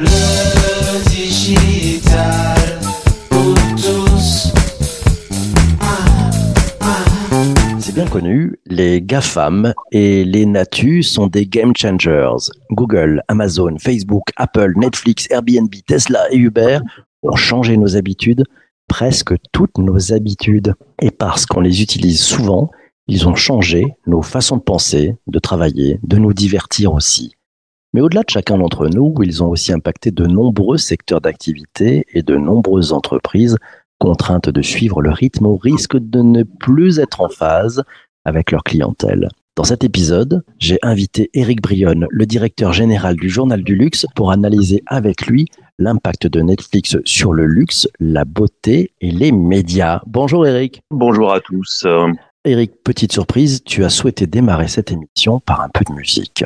Le digital pour tous. C'est bien connu, les GAFAM et les NATU sont des game changers. Google, Amazon, Facebook, Apple, Netflix, Airbnb, Tesla et Uber ont changé nos habitudes, presque toutes nos habitudes. Et parce qu'on les utilise souvent, ils ont changé nos façons de penser, de travailler, de nous divertir aussi. Mais au-delà de chacun d'entre nous, ils ont aussi impacté de nombreux secteurs d'activité et de nombreuses entreprises contraintes de suivre le rythme au risque de ne plus être en phase avec leur clientèle. Dans cet épisode, j'ai invité Eric Brionne, le directeur général du Journal du Luxe, pour analyser avec lui l'impact de Netflix sur le luxe, la beauté et les médias. Bonjour Eric. Bonjour à tous. Eric, petite surprise, tu as souhaité démarrer cette émission par un peu de musique.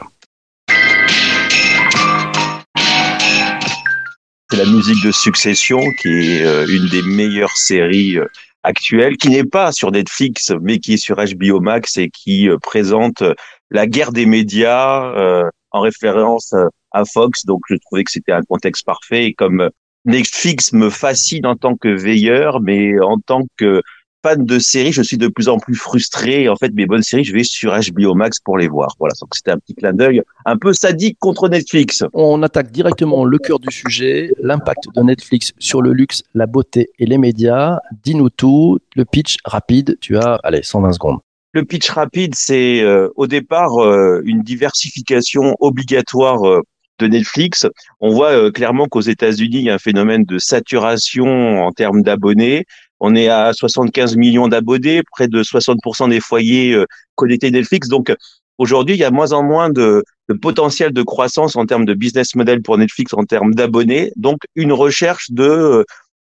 C'est la musique de Succession, qui est euh, une des meilleures séries euh, actuelles, qui n'est pas sur Netflix, mais qui est sur HBO Max et qui euh, présente la guerre des médias euh, en référence à Fox. Donc, je trouvais que c'était un contexte parfait. Et comme Netflix me fascine en tant que veilleur, mais en tant que fan de séries, je suis de plus en plus frustré. En fait, mes bonnes séries, je vais sur HBO Max pour les voir. Voilà, donc c'était un petit clin d'œil un peu sadique contre Netflix. On attaque directement le cœur du sujet, l'impact de Netflix sur le luxe, la beauté et les médias. Dis-nous tout, le pitch rapide, tu as, allez, 120 secondes. Le pitch rapide, c'est euh, au départ euh, une diversification obligatoire euh, de Netflix. On voit euh, clairement qu'aux États-Unis, il y a un phénomène de saturation en termes d'abonnés. On est à 75 millions d'abonnés, près de 60% des foyers euh, connectés Netflix. Donc aujourd'hui, il y a moins en moins de, de potentiel de croissance en termes de business model pour Netflix, en termes d'abonnés. Donc une recherche de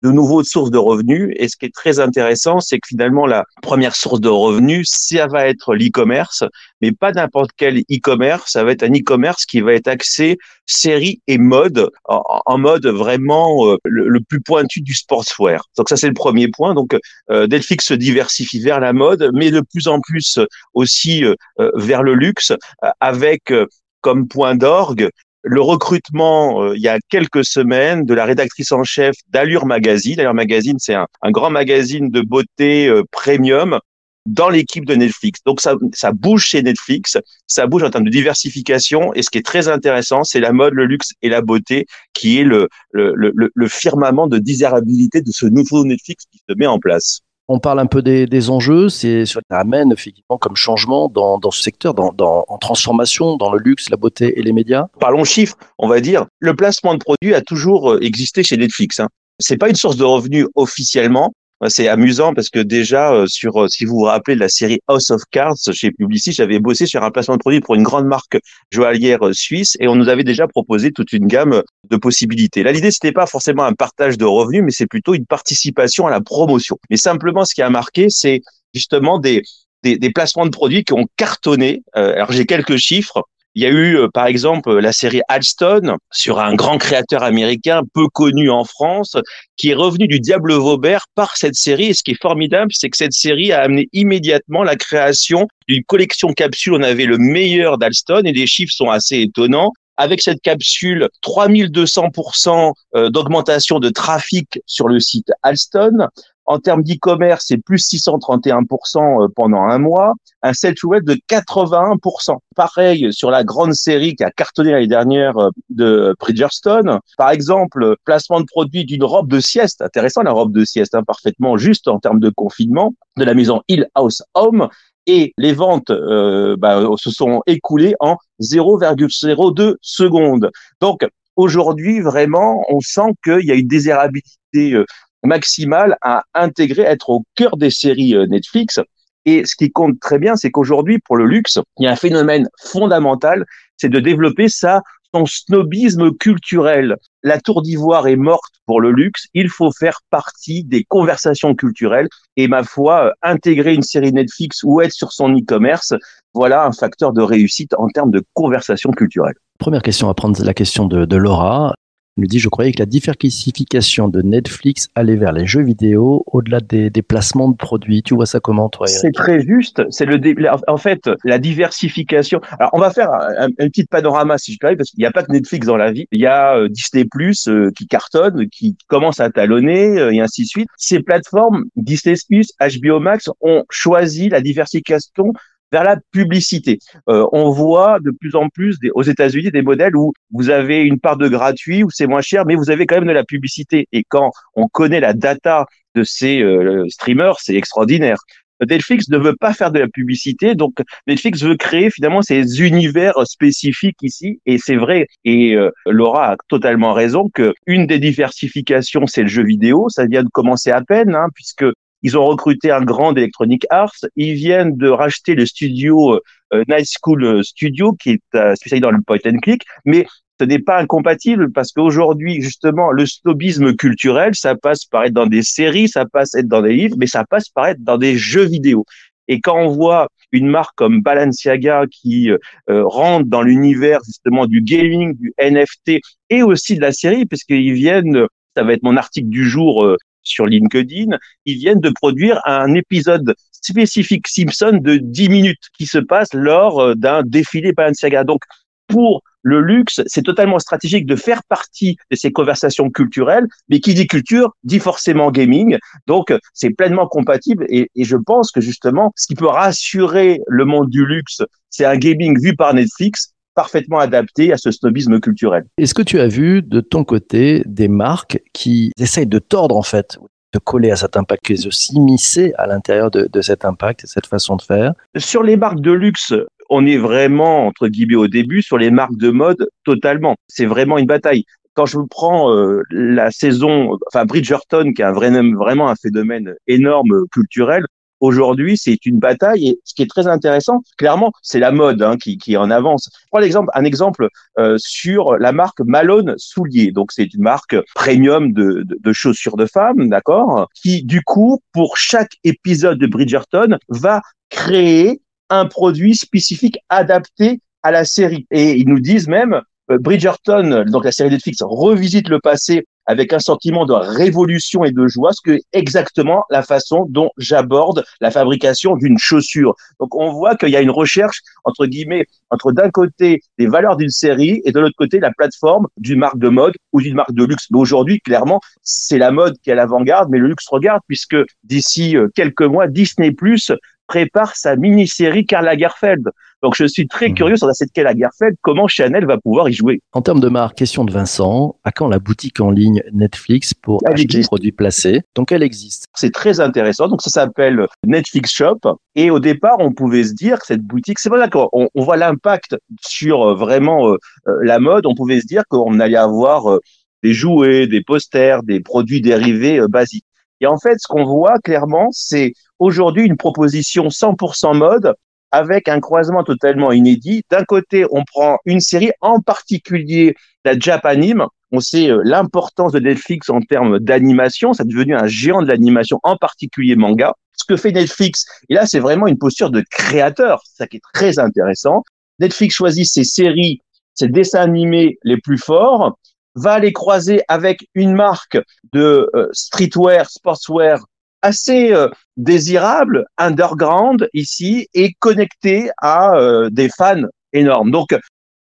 de nouveaux sources de revenus. Et ce qui est très intéressant, c'est que finalement, la première source de revenus, ça va être l'e-commerce, mais pas n'importe quel e-commerce. Ça va être un e-commerce qui va être axé série et mode, en, mode vraiment euh, le, plus pointu du sportswear. Donc ça, c'est le premier point. Donc euh, Netflix se diversifie vers la mode, mais de plus en plus aussi euh, vers le luxe, avec comme point d'orgue le recrutement euh, il y a quelques semaines de la rédactrice en chef d'Allure Magazine. Allure Magazine, c'est un, un, grand magazine de beauté euh, premium dans l'équipe de Netflix. Donc ça, ça bouge chez Netflix, ça bouge en termes de diversification. Et ce qui est très intéressant, c'est la mode, le luxe et la beauté, qui est le, le, le, le firmament de désirabilité de ce nouveau Netflix qui se met en place. On parle un peu des, enjeux, c'est ce que ça amène effectivement comme changement dans, dans ce secteur, dans, dans, en transformation, dans le luxe, la beauté et les médias. Parlons chiffres, on va dire. Le placement de produits a toujours euh, existé chez Netflix. Hein. C'est pas une source de revenus officiellement, c'est amusant parce que déjà, euh, sur, euh, si vous vous rappelez de la série House of Cards chez Publicis, j'avais bossé sur un placement de produit pour une grande marque joaillière euh, suisse et on nous avait déjà proposé toute une gamme de possibilités. Là, l'idée, c'était pas forcément un partage de revenus, mais c'est plutôt une participation à la promotion. Mais simplement, ce qui a marqué, c'est justement des, des, des, placements de produits qui ont cartonné. alors, j'ai quelques chiffres. Il y a eu, euh, par exemple, la série Alston sur un grand créateur américain peu connu en France, qui est revenu du Diable Vaubert par cette série. Et ce qui est formidable, c'est que cette série a amené immédiatement la création d'une collection capsule. On avait le meilleur d'Alston et les chiffres sont assez étonnants avec cette capsule 3200% euh, d'augmentation de trafic sur le site Alston. En termes d'e-commerce, c'est plus 631% euh, pendant un mois. Un sell web de 81%. Pareil sur la grande série qui a cartonné l'année dernière euh, de Bridgestone. Par exemple, placement de produit d'une robe de sieste. Intéressant la robe de sieste, hein, parfaitement juste en termes de confinement de la maison Hill House Home et les ventes euh, bah, se sont écoulées en 0,02 secondes. Donc aujourd'hui, vraiment, on sent qu'il y a une désirabilité euh, maximale à intégrer, être au cœur des séries euh, Netflix. Et ce qui compte très bien, c'est qu'aujourd'hui, pour le luxe, il y a un phénomène fondamental, c'est de développer ça son snobisme culturel. La tour d'ivoire est morte pour le luxe. Il faut faire partie des conversations culturelles. Et ma foi, intégrer une série Netflix ou être sur son e-commerce, voilà un facteur de réussite en termes de conversation culturelle. Première question à prendre, la question de, de Laura. Nous dit, je croyais que la diversification de Netflix allait vers les jeux vidéo au-delà des, des, placements de produits. Tu vois ça comment, toi C'est très juste. C'est le en fait la diversification. Alors, on va faire un, un petit panorama, si je peux, parce qu'il n'y a pas que Netflix dans la vie. Il y a euh, Disney Plus euh, qui cartonne, qui commence à talonner, euh, et ainsi de suite. Ces plateformes, Disney Plus, HBO Max, ont choisi la diversification vers la publicité. Euh, on voit de plus en plus des, aux États-Unis des modèles où vous avez une part de gratuit, où c'est moins cher, mais vous avez quand même de la publicité. Et quand on connaît la data de ces euh, streamers, c'est extraordinaire. Netflix ne veut pas faire de la publicité, donc Netflix veut créer finalement ces univers spécifiques ici, et c'est vrai. Et euh, Laura a totalement raison que une des diversifications, c'est le jeu vidéo. Ça vient de commencer à peine, hein, puisque ils ont recruté un grand d'Electronic Arts. Ils viennent de racheter le studio euh, Night School Studio, qui est euh, spécialisé dans le point and click. Mais ce n'est pas incompatible parce qu'aujourd'hui, justement, le snobisme culturel, ça passe par être dans des séries, ça passe être dans des livres, mais ça passe par être dans des jeux vidéo. Et quand on voit une marque comme Balenciaga qui euh, rentre dans l'univers justement du gaming, du NFT et aussi de la série, parce qu'ils viennent, ça va être mon article du jour euh, sur LinkedIn, ils viennent de produire un épisode spécifique Simpson de 10 minutes qui se passe lors euh, d'un défilé Balenciaga. Donc, pour le luxe, c'est totalement stratégique de faire partie de ces conversations culturelles, mais qui dit culture dit forcément gaming. Donc, c'est pleinement compatible et, et, je pense que justement, ce qui peut rassurer le monde du luxe, c'est un gaming vu par Netflix parfaitement adapté à ce snobisme culturel. Est-ce que tu as vu de ton côté des marques qui essayent de tordre en fait de coller à cet impact, aussi s'immiscer à l'intérieur de, de cet impact et cette façon de faire? Sur les marques de luxe, on est vraiment, entre guillemets, au début, sur les marques de mode, totalement. C'est vraiment une bataille. Quand je prends euh, la saison, enfin Bridgerton, qui est un vrai, vraiment un phénomène énorme culturel, aujourd'hui, c'est une bataille. Et ce qui est très intéressant, clairement, c'est la mode hein, qui, qui en avance. Je prends l'exemple, un exemple euh, sur la marque Malone Souliers. Donc, c'est une marque premium de, de, de chaussures de femmes, d'accord, qui du coup, pour chaque épisode de Bridgerton, va créer un produit spécifique adapté à la série. Et ils nous disent même, Bridgerton, donc la série Netflix, revisite le passé avec un sentiment de révolution et de joie, ce que exactement la façon dont j'aborde la fabrication d'une chaussure. Donc on voit qu'il y a une recherche entre guillemets entre d'un côté les valeurs d'une série et de l'autre côté la plateforme d'une marque de mode ou d'une marque de luxe. Mais aujourd'hui, clairement, c'est la mode qui est à l'avant-garde, mais le luxe regarde puisque d'ici euh, quelques mois, Disney Plus prépare sa mini-série Karl Lagerfeld. Donc je suis très Mhm. curieux sur cette Karl Lagerfeld, comment Chanel va pouvoir y jouer? En termes de marque, question de Vincent, à quand la boutique en ligne Netflix pour Elle acheter des produits placés? Donc elle existe. C'est très intéressant. Donc ça s'appelle Netflix Shop. Et au départ, on pouvait se dire que cette boutique, c'est pas d'accord. On, on voit l'impact sur euh, vraiment euh, euh, la mode. On pouvait se dire qu'on allait avoir des jouets, des posters, des produits dérivés basiques. Et en fait, ce qu'on voit clairement, c'est aujourd'hui une proposition 100% mode avec un croisement totalement inédit. D'un côté, on prend une série, en particulier la Japanime. On sait euh, l'importance de Netflix en termes d'animation. C'est devenu un géant de l'animation, en particulier manga. Ce que fait Netflix, et là, c'est vraiment une posture de créateur. C'est ça qui est très intéressant. Netflix choisit ses séries, ses dessins animés les plus forts, va les croiser avec une marque de euh, streetwear, sportswear assez euh, désirable, underground ici, et connecté à euh, des fans énormes. Donc,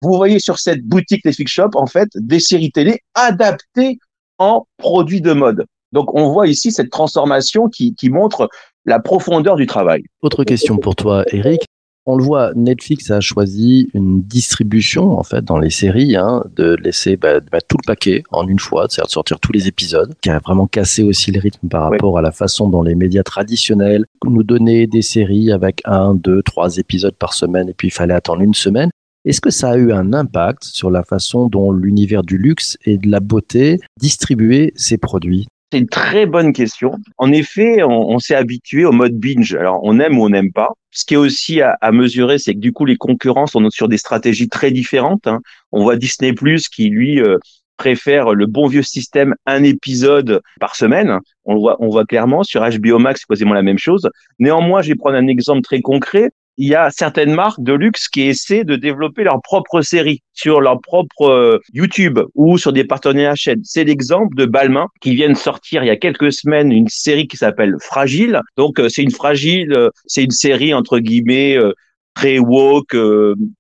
vous voyez sur cette boutique Netflix Shop, en fait, des séries télé adaptées en produits de mode. Donc, on voit ici cette transformation qui, qui montre la profondeur du travail. Autre question pour toi, Eric. On le voit, Netflix a choisi une distribution en fait dans les séries, hein, de laisser bah, bah, tout le paquet en une fois, c'est-à-dire de sortir tous les épisodes, qui a vraiment cassé aussi le rythme par rapport à la façon dont les médias traditionnels nous donnaient des séries avec un, deux, trois épisodes par semaine et puis il fallait attendre une semaine. Est-ce que ça a eu un impact sur la façon dont l'univers du luxe et de la beauté distribuait ses produits? C'est une très bonne question. En effet, on, s'est habitué au mode binge. Alors, on aime ou on n'aime pas. Ce qui est aussi à, mesurer, c'est que du coup, les concurrents sont sur des stratégies très différentes. hein. On voit Disney Plus qui, lui, euh, préfère le bon vieux système un épisode par semaine. On voit, on voit clairement sur HBO Max, c'est quasiment la même chose. Néanmoins, je vais prendre un exemple très concret. Il y a certaines marques de luxe qui essaient de développer leur propre série sur leur propre euh, YouTube ou sur des partenaires chaîne. C'est l'exemple de Balmain qui vient de sortir il y a quelques semaines une série qui s'appelle Fragile. Donc euh, c'est une fragile, euh, c'est une série entre guillemets très woke,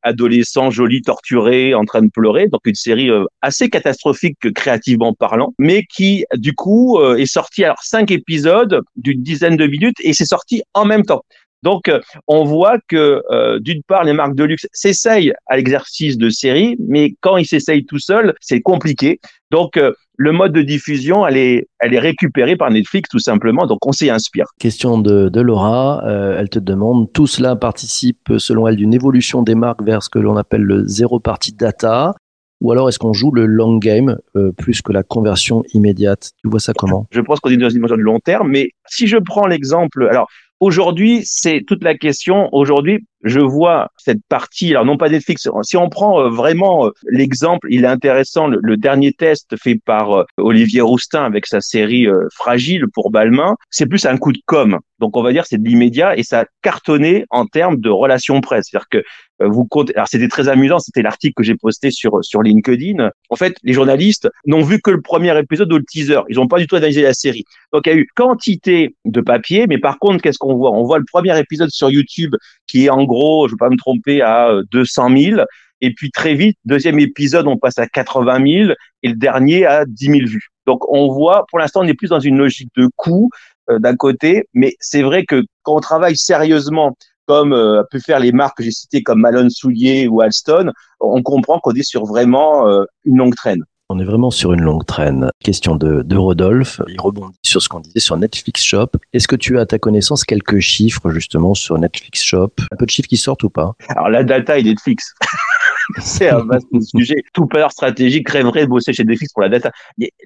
adolescent, joli, torturé, en train de pleurer. Donc une série assez catastrophique créativement parlant, mais qui du coup est sortie alors cinq épisodes d'une dizaine de minutes et c'est sorti en même temps. Donc, euh, on voit que euh, d'une part, les marques de luxe s'essayent à l'exercice de série, mais quand ils s'essayent tout seuls, c'est compliqué. Donc, euh, le mode de diffusion, elle est, elle est récupérée par Netflix tout simplement. Donc, on s'y inspire. Question de, de Laura. elle te demande, tout cela participe, selon elle, d'une évolution des marques vers ce que l'on appelle le zéro party data? Ou alors est-ce qu'on joue le long game plus que la conversion immédiate? Tu vois ça comment? Je pense qu'on est dans une dimension de long terme, mais si je prends l'exemple, alors Aujourd'hui, c'est toute la question. Aujourd'hui, je vois cette partie, alors non pas Netflix, si on prend euh, vraiment euh, l'exemple, il est intéressant, le, dernier test fait par euh, Olivier Roustin avec sa série Fragile pour Balmain, c'est plus un coup de com'. Donc on va dire c'est de l'immédiat et ça a cartonné en termes de relations presse. C'est-à-dire que vous comptez, alors c'était très amusant, c'était l'article que j'ai posté sur sur LinkedIn. En fait, les journalistes n'ont vu que le premier épisode ou le teaser. Ils n'ont pas du tout analysé la série. Donc il y a eu quantité de papier, mais par contre, qu'est-ce qu'on voit? On voit le premier épisode sur YouTube qui est en gros, je ne vais pas me tromper, à 200 euh, 000. Et puis très vite, deuxième épisode, on passe à 80 000 et le dernier à 10 000 vues. Donc on voit, pour l'instant, on est plus dans une logique de coût euh, d'un côté, mais c'est vrai que quand on travaille sérieusement, comme euh, a pu faire les marques que j'ai citées comme Malone Soulier ou Alston, on comprend qu'on est sur vraiment euh, une longue traîne. On est vraiment sur une longue traîne. Question de, de Rodolphe. Il rebondit sur ce qu'on disait sur Netflix Shop. Est-ce que tu as à ta connaissance quelques chiffres justement sur Netflix Shop? Un peu de chiffres qui sortent ou pas? Alors la data est Netflix. c'est un vaste sujet. Tout peur stratégique rêverait de bosser chez Netflix pour la data.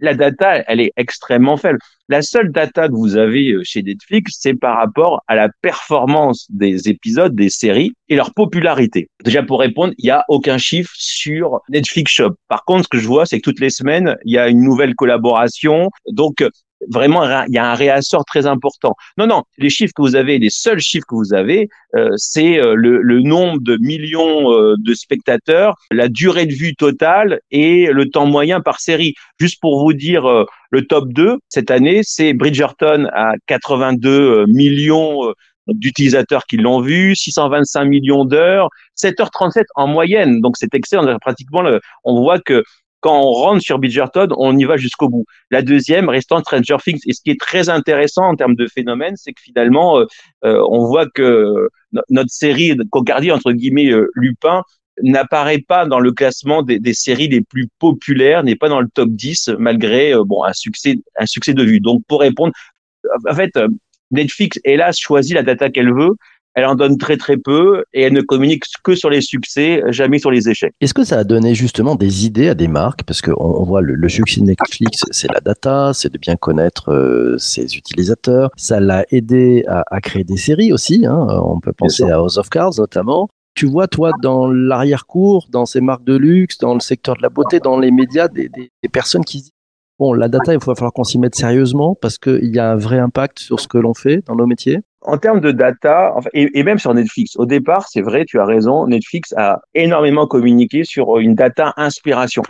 La data, elle est extrêmement faible. La seule data que vous avez euh, chez Netflix, c'est par rapport à la performance des épisodes, des séries et leur popularité. Déjà, pour répondre, il n'y a aucun chiffre sur Netflix Shop. Par contre, ce que je vois, c'est que toutes les semaines, il y a une nouvelle collaboration. Donc, vraiment il y a un réassort très important. Non, non, les chiffres que vous avez, les seuls chiffres que vous avez, euh, c'est euh, le, le, nombre de millions euh, de spectateurs, la durée de vue totale et le temps moyen par série. Juste pour vous dire, le top 2 cette année, c'est Bridgerton à 82 millions d'utilisateurs qui l'ont vu, 625 millions d'heures, 7h37 en moyenne. Donc c'est excellent. Pratiquement, le, on voit que quand on rentre sur Bridgerton, on y va jusqu'au bout. La deuxième restant Stranger Things. Et ce qui est très intéressant en termes de phénomène, c'est que finalement, euh, euh, on voit que notre série Cocardi, entre guillemets, euh, Lupin, n'apparaît pas dans le classement des, des séries les plus populaires, n'est pas dans le top 10, malgré bon un succès, un succès de vue. Donc, pour répondre, en fait, Netflix, hélas, choisit la data qu'elle veut elle en donne très très peu et elle ne communique que sur les succès, jamais sur les échecs. Est-ce que ça a donné justement des idées à des marques? Parce qu'on on voit le, succès de Netflix, c'est la data, c'est de bien connaître euh, ses utilisateurs. Ça l'a aidé à, à, créer des séries aussi. Hein. On peut penser à House of Cards notamment. Tu vois, toi, dans l'arrière-cour, dans ces marques de luxe, dans le secteur de la beauté, dans les médias, des, des, des personnes qui Bon, la data, il va falloir qu'on s'y mette sérieusement parce qu'il y a un vrai impact sur ce que l'on fait dans nos métiers en termes de data, et, même sur Netflix, au départ, c'est vrai, tu as raison, Netflix a énormément communiqué sur une data inspiration.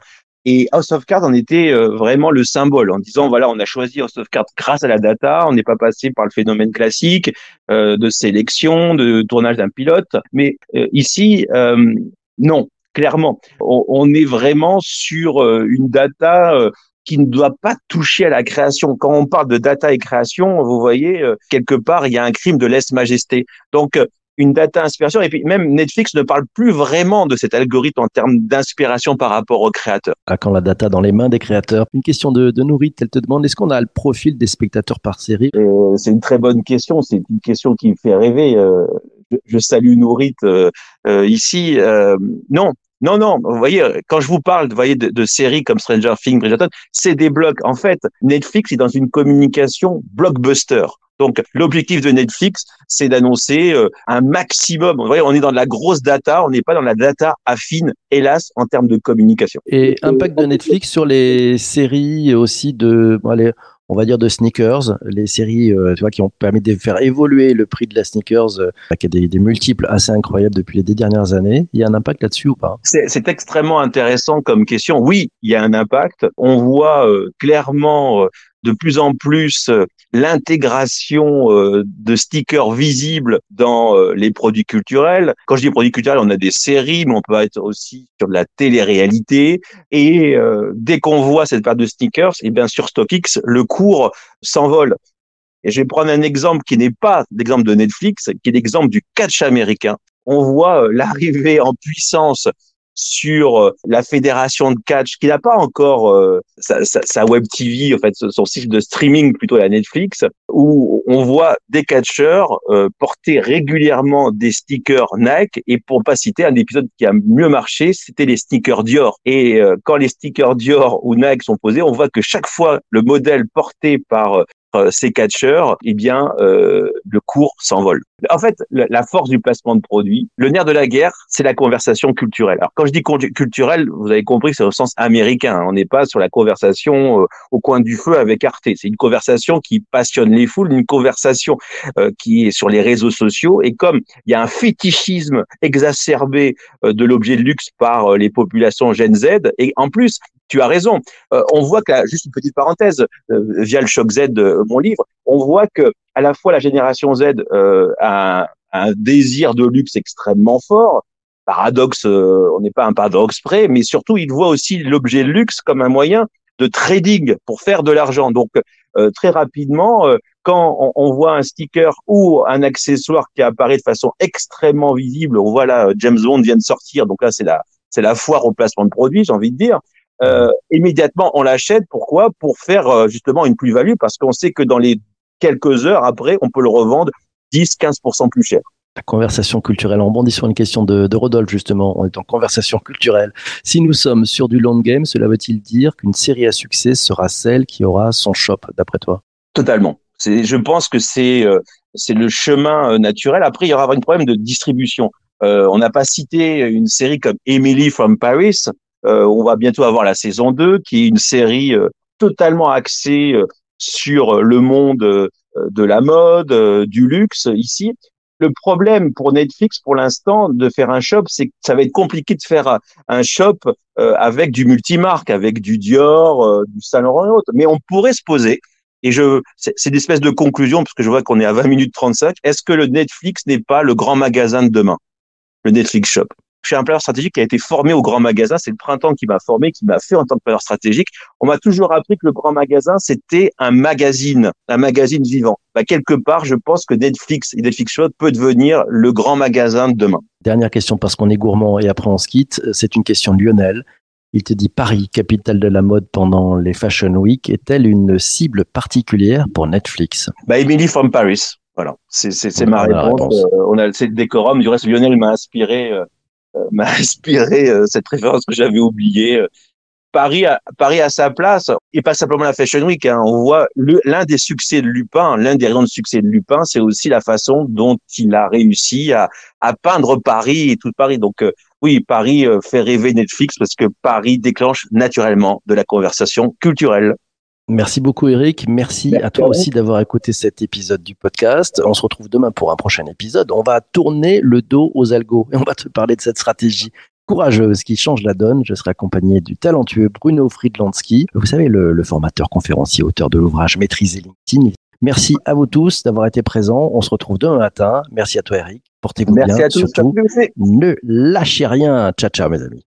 Et House of Cards en était euh, vraiment le symbole en disant voilà on a choisi House of Cards grâce à la data, on n'est pas passé par le phénomène classique euh, de sélection, de tournage d'un pilote, mais euh, ici non, clairement on, est vraiment sur une data qui ne doit pas toucher à la création. Quand on parle de data et création, vous voyez, euh, quelque part, il y a un crime de lèse-majesté. Donc, euh, une data inspiration. Et puis même Netflix ne parle plus vraiment de cet algorithme en termes d'inspiration par rapport aux créateurs. À quand la data dans les mains des créateurs Une question de, de Nourit, elle te demande est-ce qu'on a le profil des spectateurs par série? Euh, C'est une très bonne question. C'est une question qui me fait rêver. Euh, je, je, salue Nourit euh, ici. non, non, non, vous voyez, quand je vous parle vous voyez, de, séries comme Stranger Things, Bridgerton, c'est des blocs. En fait, Netflix est dans une communication blockbuster. Donc, l'objectif de Netflix, c'est d'annoncer euh, un maximum. Vous voyez, on est dans de la grosse data, on n'est pas dans la data affine, hélas, en termes de communication. Et impact de Netflix sur les séries aussi de, bon, allez, on va dire, de sneakers, les séries euh, tu vois, qui ont permis de faire évoluer le prix de la sneakers, euh, qui a des, des multiples assez incroyables depuis les dix dernières années. Il y a un impact là-dessus ou pas? C'est extrêmement intéressant comme question. Oui, il y a un impact. On voit euh, clairement euh, de plus en plus euh, l'intégration euh, de stickers visibles dans euh, les produits culturels. Quand je dis produits culturels, on a des séries, mais on peut être aussi sur de la télé-réalité. Et dès qu'on voit cette paire de stickers, et bien sur StockX, le cours s'envole. Et je vais prendre un exemple qui n'est pas l'exemple de Netflix, qui est l'exemple du catch américain. On voit l'arrivée en puissance sur euh, la fédération de catch qui n'a pas encore euh, sa, sa, sa, web TV, en fait, son site de streaming plutôt la Netflix, où on voit des catcheurs euh, porter régulièrement des stickers Nike. Et pour pas citer un épisode qui a mieux marché, c'était les stickers Dior. Et euh, quand les stickers Dior ou Nike sont posés, on voit que chaque fois le modèle porté par euh, ces catcheurs, eh bien, euh, le cours s'envole. En fait, la force du placement de produits, le nerf de la guerre, c'est la conversation culturelle. Alors, quand je dis culturelle, vous avez compris que c'est au sens américain. On n'est pas sur la conversation euh, au coin du feu avec Arte. C'est une conversation qui passionne les foules, une conversation euh, qui est sur les réseaux sociaux. Et comme il y a un fétichisme exacerbé euh, de l'objet de luxe par les populations Gen Z, et en plus, tu as raison. Euh, on voit que, juste une petite parenthèse, euh, via le choc Z, euh, mon livre, on voit que à la fois la génération Z a, un désir de luxe extrêmement fort. Paradoxe, on n'est pas un paradoxe près, mais surtout, il voit aussi l'objet luxe comme un moyen de trading pour faire de l'argent. Donc, très rapidement, quand on, on, voit un sticker ou un accessoire qui apparaît de façon extrêmement visible, on voit là James Bond vient de sortir, donc là c'est la c'est la foire au placement de produits, j'ai envie de dire euh, immédiatement on l'achète. Pourquoi? Pour faire euh, justement une plus-value, parce qu'on sait que dans les quelques heures après, on peut le revendre 10-15% plus cher. La conversation culturelle. On bondit sur une question de, de, Rodolphe, justement. On est en conversation culturelle. Si nous sommes sur du long game, cela veut-il dire qu'une série à succès sera celle qui aura son shop, d'après toi? Totalement. Je pense que c'est euh, c'est le chemin euh, naturel. Après, il y aura un problème de distribution. Euh, on n'a pas cité une série comme Emily from Paris, on va bientôt avoir la saison 2, qui est une série euh, totalement axée euh, sur le monde de la mode, du luxe ici. Le problème pour Netflix, pour l'instant, de faire un shop, c'est que ça va être compliqué de faire un shop avec du multimarque, avec du Dior, du Saint Laurent et autres. Mais on pourrait se poser, et je, c'est une espèce de conclusion, parce que je vois qu'on est à 20 minutes 35. Est-ce que le Netflix n'est pas le grand magasin de demain? Le Netflix Shop. Je suis un planeur stratégique qui a été formé au grand magasin. C'est le printemps qui m'a formé, qui m'a fait en tant que planeur stratégique. On m'a toujours appris que le grand magasin, c'était un magazine, un magazine vivant. Bah, quelque part, je pense que Netflix et Netflix Shop peut devenir le grand magasin de demain. Dernière question parce qu'on est gourmand et après on se quitte. C'est une question de Lionel. Il te dit Paris, capitale de la mode pendant les Fashion Week, est-elle une cible particulière pour Netflix? Bah, Emily from Paris. Voilà, c'est ma réponse. réponse. Euh, on a c'est le décorum. Du reste, Lionel m'a inspiré. Euh, m'a inspiré euh, cette référence que j'avais oubliée. Euh, Paris a, Paris à sa place, et pas simplement la Fashion Week. Hein. On voit l'un des succès de Lupin, l'un des raisons de succès de Lupin, c'est aussi la façon dont il a réussi à, à peindre Paris et tout Paris. Donc oui, Paris fait rêver Netflix parce que Paris déclenche naturellement de la conversation culturelle. Merci beaucoup Eric. Merci, Merci à toi aussi d'avoir écouté cet épisode du podcast. On se retrouve demain pour un prochain épisode. On va tourner le dos aux algos et on va te parler de cette stratégie courageuse qui change la donne. Je serai accompagné du talentueux Bruno Friedlandsky. Vous savez, le, le formateur conférencier, auteur de l'ouvrage Maîtriser LinkedIn. Merci à vous tous d'avoir été présents. On se retrouve demain matin. Merci à toi Eric. Portez-vous bien. Merci à tous. Surtout, ne lâchez rien. Ciao, ciao mes amis.